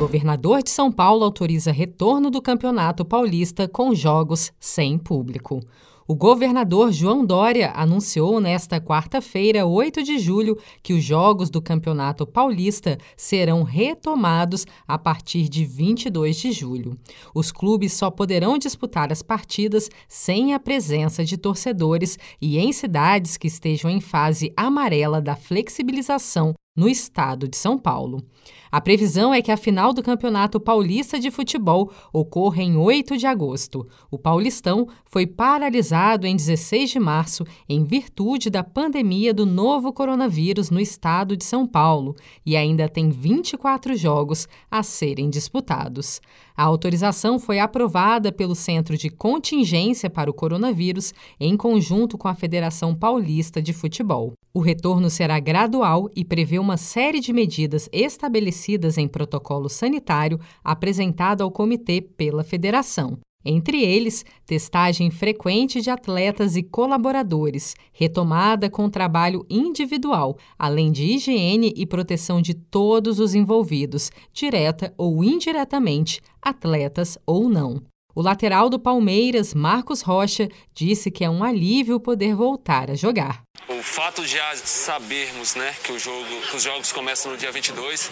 Governador de São Paulo autoriza retorno do Campeonato Paulista com jogos sem público. O governador João Dória anunciou nesta quarta-feira, 8 de julho, que os jogos do Campeonato Paulista serão retomados a partir de 22 de julho. Os clubes só poderão disputar as partidas sem a presença de torcedores e em cidades que estejam em fase amarela da flexibilização no estado de São Paulo. A previsão é que a final do Campeonato Paulista de Futebol ocorra em 8 de agosto. O Paulistão foi paralisado em 16 de março em virtude da pandemia do novo coronavírus no estado de São Paulo e ainda tem 24 jogos a serem disputados. A autorização foi aprovada pelo Centro de Contingência para o Coronavírus em conjunto com a Federação Paulista de Futebol. O retorno será gradual e prevê uma série de medidas estabelecidas em protocolo sanitário apresentado ao comitê pela federação. Entre eles, testagem frequente de atletas e colaboradores, retomada com trabalho individual, além de higiene e proteção de todos os envolvidos, direta ou indiretamente, atletas ou não. O lateral do Palmeiras, Marcos Rocha, disse que é um alívio poder voltar a jogar. O fato de já sabermos né, que, jogo, que os jogos começam no dia 22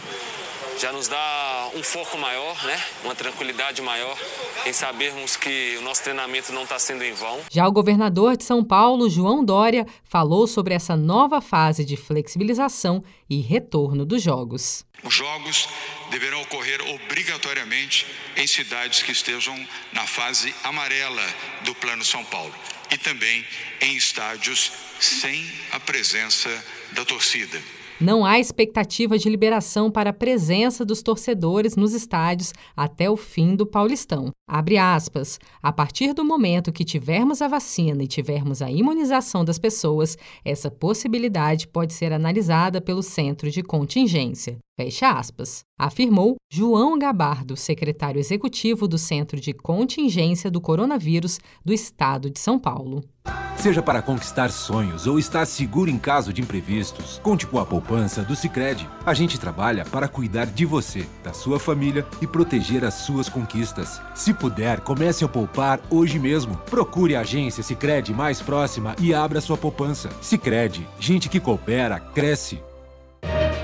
já nos dá um foco maior, né? uma tranquilidade maior em sabermos que o nosso treinamento não está sendo em vão. Já o governador de São Paulo, João Dória, falou sobre essa nova fase de flexibilização e retorno dos jogos. Os jogos deverão ocorrer obrigatoriamente em cidades que estejam na fase amarela do Plano São Paulo e também em estádios sem a presença da torcida. Não há expectativa de liberação para a presença dos torcedores nos estádios até o fim do Paulistão. Abre aspas. A partir do momento que tivermos a vacina e tivermos a imunização das pessoas, essa possibilidade pode ser analisada pelo centro de contingência. Fecha aspas. Afirmou João Gabardo, secretário executivo do Centro de Contingência do Coronavírus do Estado de São Paulo. Seja para conquistar sonhos ou estar seguro em caso de imprevistos, conte com a poupança do Sicredi. A gente trabalha para cuidar de você, da sua família e proteger as suas conquistas. Se puder, comece a poupar hoje mesmo. Procure a agência Sicredi mais próxima e abra sua poupança. Sicredi, gente que coopera cresce.